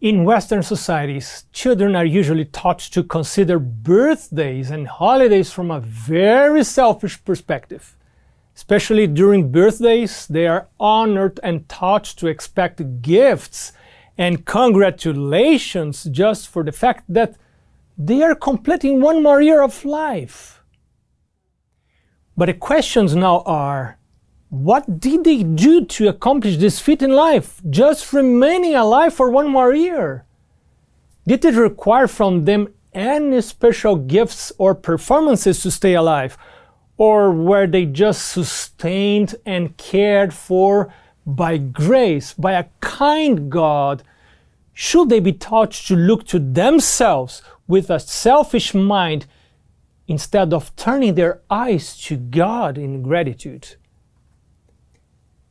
In Western societies, children are usually taught to consider birthdays and holidays from a very selfish perspective. Especially during birthdays, they are honored and taught to expect gifts and congratulations just for the fact that they are completing one more year of life. But the questions now are what did they do to accomplish this feat in life, just remaining alive for one more year? Did it require from them any special gifts or performances to stay alive? Or were they just sustained and cared for by grace, by a kind God? Should they be taught to look to themselves with a selfish mind instead of turning their eyes to God in gratitude?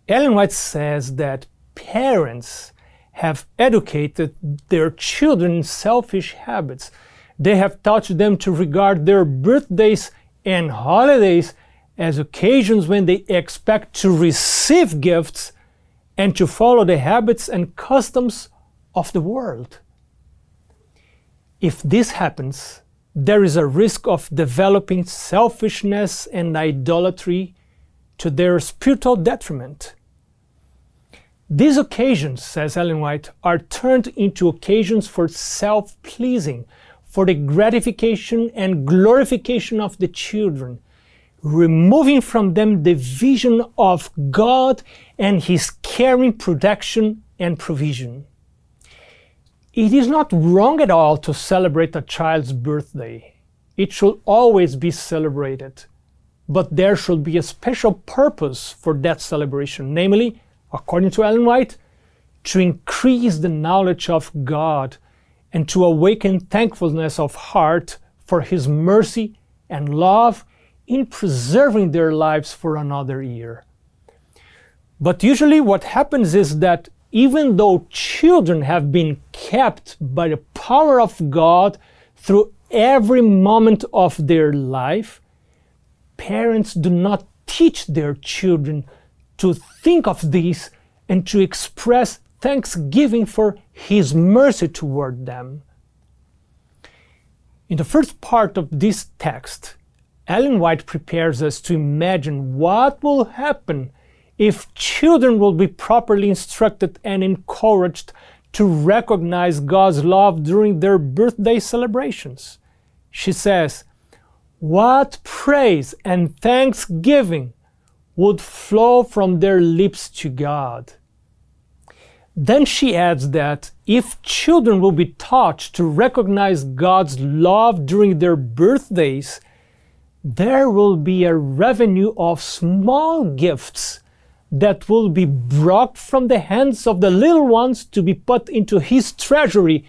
Ellen White says that parents have educated their children in selfish habits. They have taught them to regard their birthdays and holidays as occasions when they expect to receive gifts and to follow the habits and customs of the world. If this happens, there is a risk of developing selfishness and idolatry to their spiritual detriment. These occasions, says Ellen White, are turned into occasions for self pleasing, for the gratification and glorification of the children, removing from them the vision of God and His caring protection and provision. It is not wrong at all to celebrate a child's birthday. It should always be celebrated. But there should be a special purpose for that celebration, namely, according to Ellen White, to increase the knowledge of God and to awaken thankfulness of heart for His mercy and love in preserving their lives for another year. But usually, what happens is that even though children have been kept by the power of God through every moment of their life, parents do not teach their children to think of this and to express thanksgiving for His mercy toward them. In the first part of this text, Ellen White prepares us to imagine what will happen if children will be properly instructed and encouraged to recognize God's love during their birthday celebrations. She says, What praise and thanksgiving would flow from their lips to God. Then she adds that if children will be taught to recognize God's love during their birthdays, there will be a revenue of small gifts that will be brought from the hands of the little ones to be put into his treasury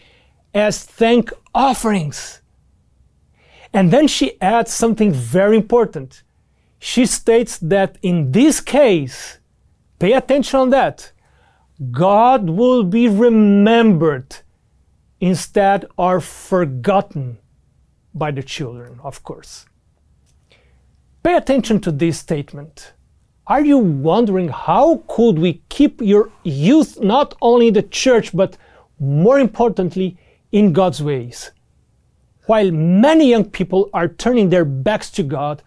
as thank offerings. And then she adds something very important she states that in this case, pay attention on that, God will be remembered instead of forgotten by the children, of course. Pay attention to this statement. Are you wondering how could we keep your youth not only in the church but more importantly in God's ways? While many young people are turning their backs to God,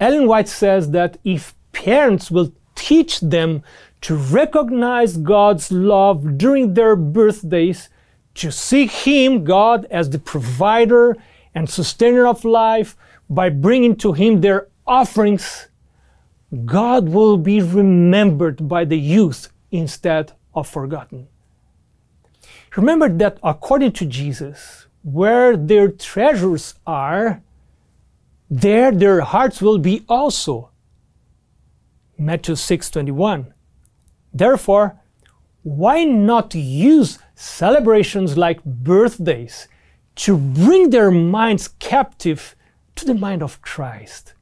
Ellen White says that if parents will teach them to recognize God's love during their birthdays, to seek Him, God, as the provider and sustainer of life by bringing to Him their offerings, God will be remembered by the youth instead of forgotten. Remember that according to Jesus, where their treasures are, there their hearts will be also. Matthew 6:21. Therefore, why not use celebrations like birthdays to bring their minds captive to the mind of Christ?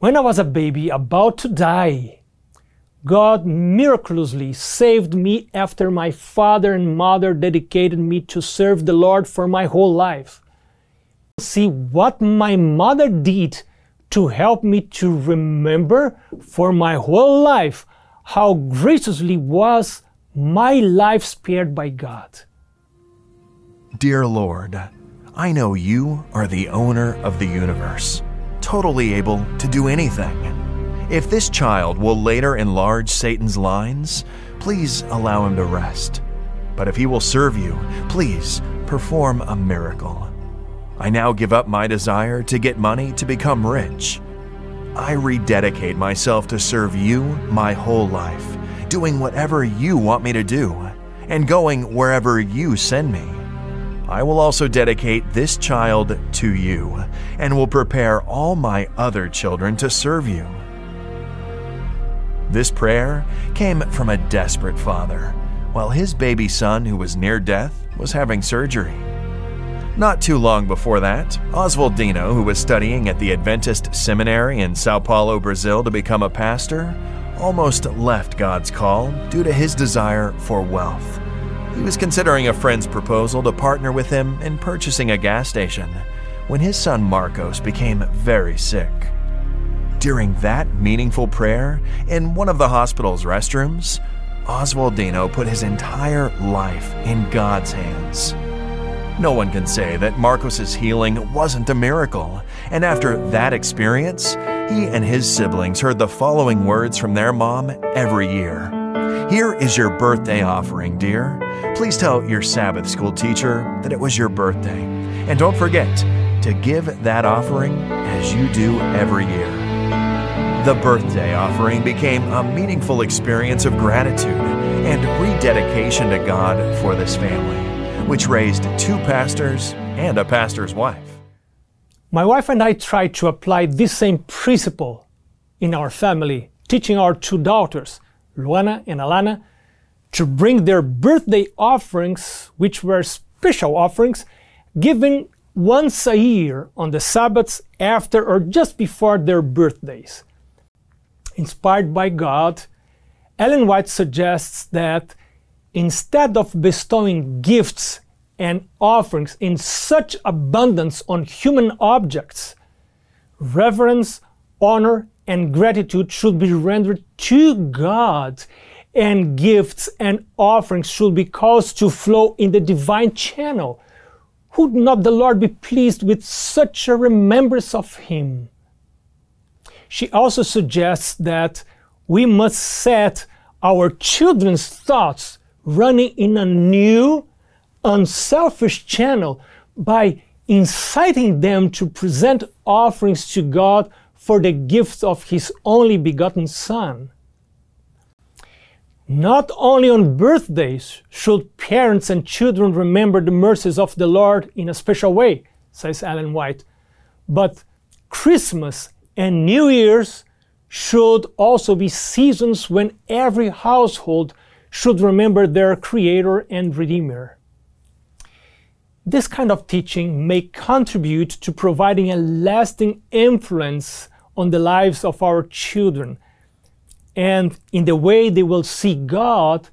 When I was a baby about to die, God miraculously saved me after my father and mother dedicated me to serve the Lord for my whole life see what my mother did to help me to remember for my whole life how graciously was my life spared by God. Dear Lord, I know you are the owner of the universe, totally able to do anything. If this child will later enlarge Satan's lines, please allow him to rest. But if he will serve you, please perform a miracle. I now give up my desire to get money to become rich. I rededicate myself to serve you my whole life, doing whatever you want me to do, and going wherever you send me. I will also dedicate this child to you, and will prepare all my other children to serve you. This prayer came from a desperate father, while his baby son, who was near death, was having surgery. Not too long before that, Oswaldino, who was studying at the Adventist Seminary in Sao Paulo, Brazil to become a pastor, almost left God's call due to his desire for wealth. He was considering a friend's proposal to partner with him in purchasing a gas station when his son Marcos became very sick. During that meaningful prayer in one of the hospital's restrooms, Oswaldino put his entire life in God's hands. No one can say that Marcos's healing wasn't a miracle, and after that experience, he and his siblings heard the following words from their mom every year. Here is your birthday offering, dear. Please tell your Sabbath school teacher that it was your birthday. And don't forget to give that offering as you do every year. The birthday offering became a meaningful experience of gratitude and rededication to God for this family, which raised two pastors and a pastor's wife. My wife and I tried to apply this same principle in our family, teaching our two daughters Luana and Alana, to bring their birthday offerings, which were special offerings, given once a year on the Sabbaths after or just before their birthdays. Inspired by God, Ellen White suggests that instead of bestowing gifts and offerings in such abundance on human objects, reverence, honor, and gratitude should be rendered to God, and gifts and offerings should be caused to flow in the divine channel. Would not the Lord be pleased with such a remembrance of Him? She also suggests that we must set our children's thoughts running in a new, unselfish channel by inciting them to present offerings to God for the gift of his only begotten Son. Not only on birthdays should parents and children remember the mercies of the Lord in a special way, says Ellen White, but Christmas and New Year's should also be seasons when every household should remember their Creator and Redeemer. This kind of teaching may contribute to providing a lasting influence on the lives of our children and in the way they will see God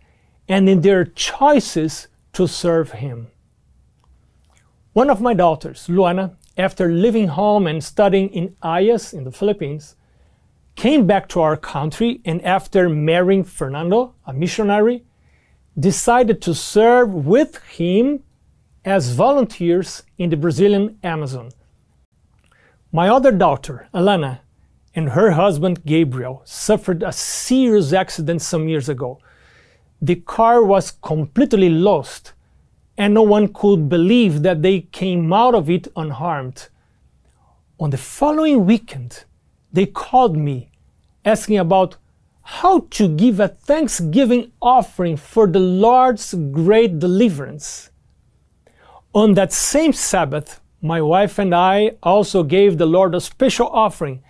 and in their choices to serve Him. One of my daughters, Luana, after leaving home and studying in AIIAS in the Philippines, came back to our country and after marrying Fernando, a missionary, decided to serve with him as volunteers in the Brazilian Amazon. My other daughter, Alana, and her husband Gabriel suffered a serious accident some years ago. The car was completely lost, and no one could believe that they came out of it unharmed. On the following weekend, they called me asking about how to give a thanksgiving offering for the Lord's great deliverance. On that same Sabbath, my wife and I also gave the Lord a special offering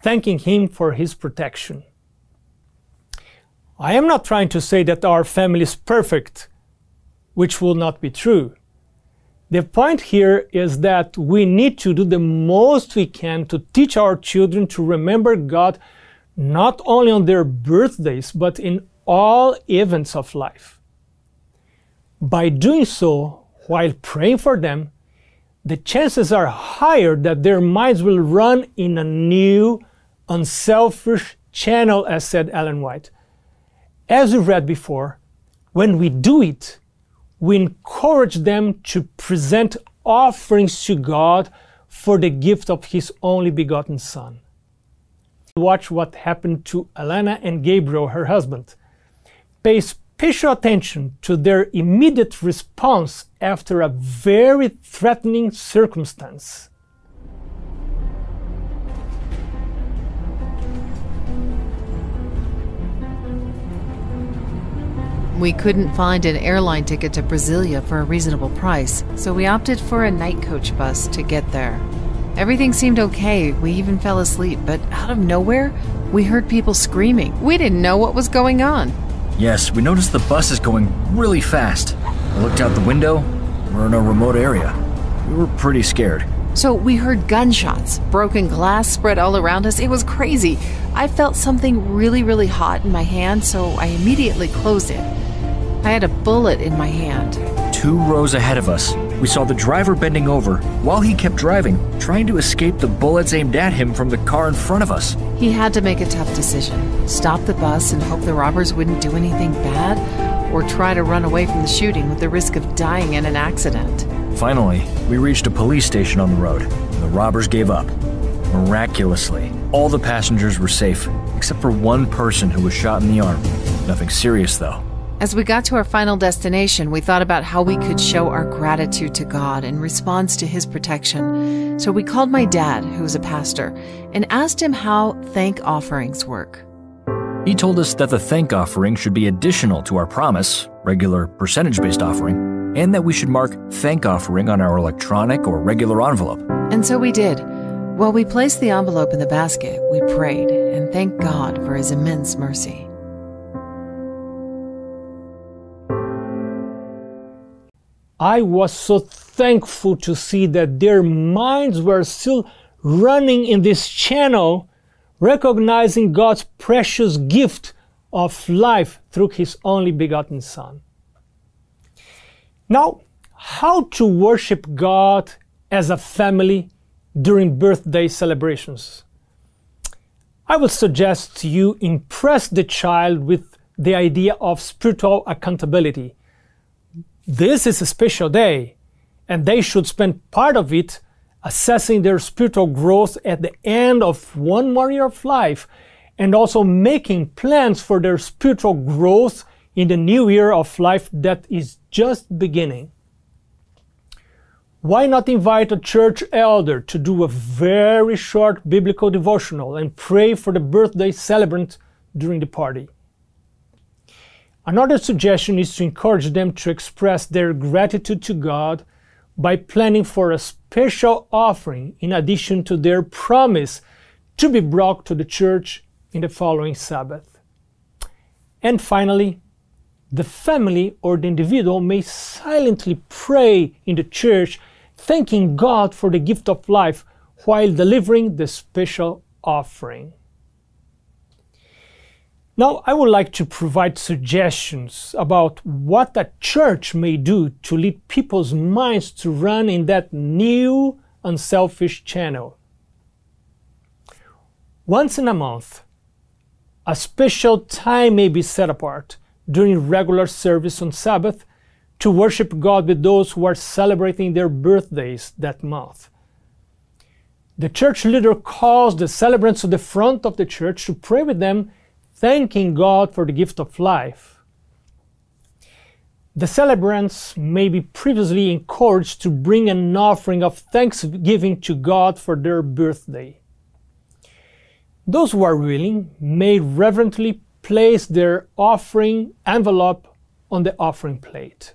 thanking Him for His protection. I am not trying to say that our family is perfect, which will not be true. The point here is that we need to do the most we can to teach our children to remember God not only on their birthdays, but in all events of life. By doing so, while praying for them, the chances are higher that their minds will run in a new, unselfish channel, as said Ellen White. As we read before, When we do it, we encourage them to present offerings to God for the gift of His only begotten Son. Watch what happened to Alana and Gabriel, her husband. Pay special attention to their immediate response after a very threatening circumstance. We couldn't find an airline ticket to Brasilia for a reasonable price, so we opted for a night coach bus to get there. Everything seemed okay, we even fell asleep, but out of nowhere, we heard people screaming. We didn't know what was going on. Yes, we noticed the bus is going really fast. I looked out the window. We're in a remote area. We were pretty scared. So we heard gunshots, broken glass spread all around us. It was crazy. I felt something really, really hot in my hand, so I immediately closed it. I had a bullet in my hand. Two rows ahead of us, we saw the driver bending over while he kept driving, trying to escape the bullets aimed at him from the car in front of us. He had to make a tough decision stop the bus and hope the robbers wouldn't do anything bad, or try to run away from the shooting with the risk of dying in an accident. Finally, we reached a police station on the road, and the robbers gave up. Miraculously, all the passengers were safe, except for one person who was shot in the arm. Nothing serious, though. As we got to our final destination, we thought about how we could show our gratitude to God in response to His protection. So we called my dad, who's a pastor, and asked him how thank offerings work. He told us that the thank offering should be additional to our promise, regular percentage based offering, and that we should mark thank offering on our electronic or regular envelope. And so we did. While we placed the envelope in the basket, we prayed and thanked God for His immense mercy. I was so thankful to see that their minds were still running in this channel, recognizing God's precious gift of life through His only begotten Son. Now, how to worship God as a family during birthday celebrations? I would suggest you impress the child with the idea of spiritual accountability this is a special day, and they should spend part of it assessing their spiritual growth at the end of one more year of life and also making plans for their spiritual growth in the new year of life that is just beginning. Why not invite a church elder to do a very short biblical devotional and pray for the birthday celebrant during the party? Another suggestion is to encourage them to express their gratitude to God by planning for a special offering in addition to their promise to be brought to the church in the following Sabbath. And finally, the family or the individual may silently pray in the church, thanking God for the gift of life while delivering the special offering. Now, I would like to provide suggestions about what a church may do to lead people's minds to run in that new, unselfish channel. Once in a month, a special time may be set apart during regular service on Sabbath to worship God with those who are celebrating their birthdays that month. The church leader calls the celebrants to the front of the church to pray with them thanking God for the gift of life. The celebrants may be previously encouraged to bring an offering of thanksgiving to God for their birthday. Those who are willing may reverently place their offering envelope on the offering plate.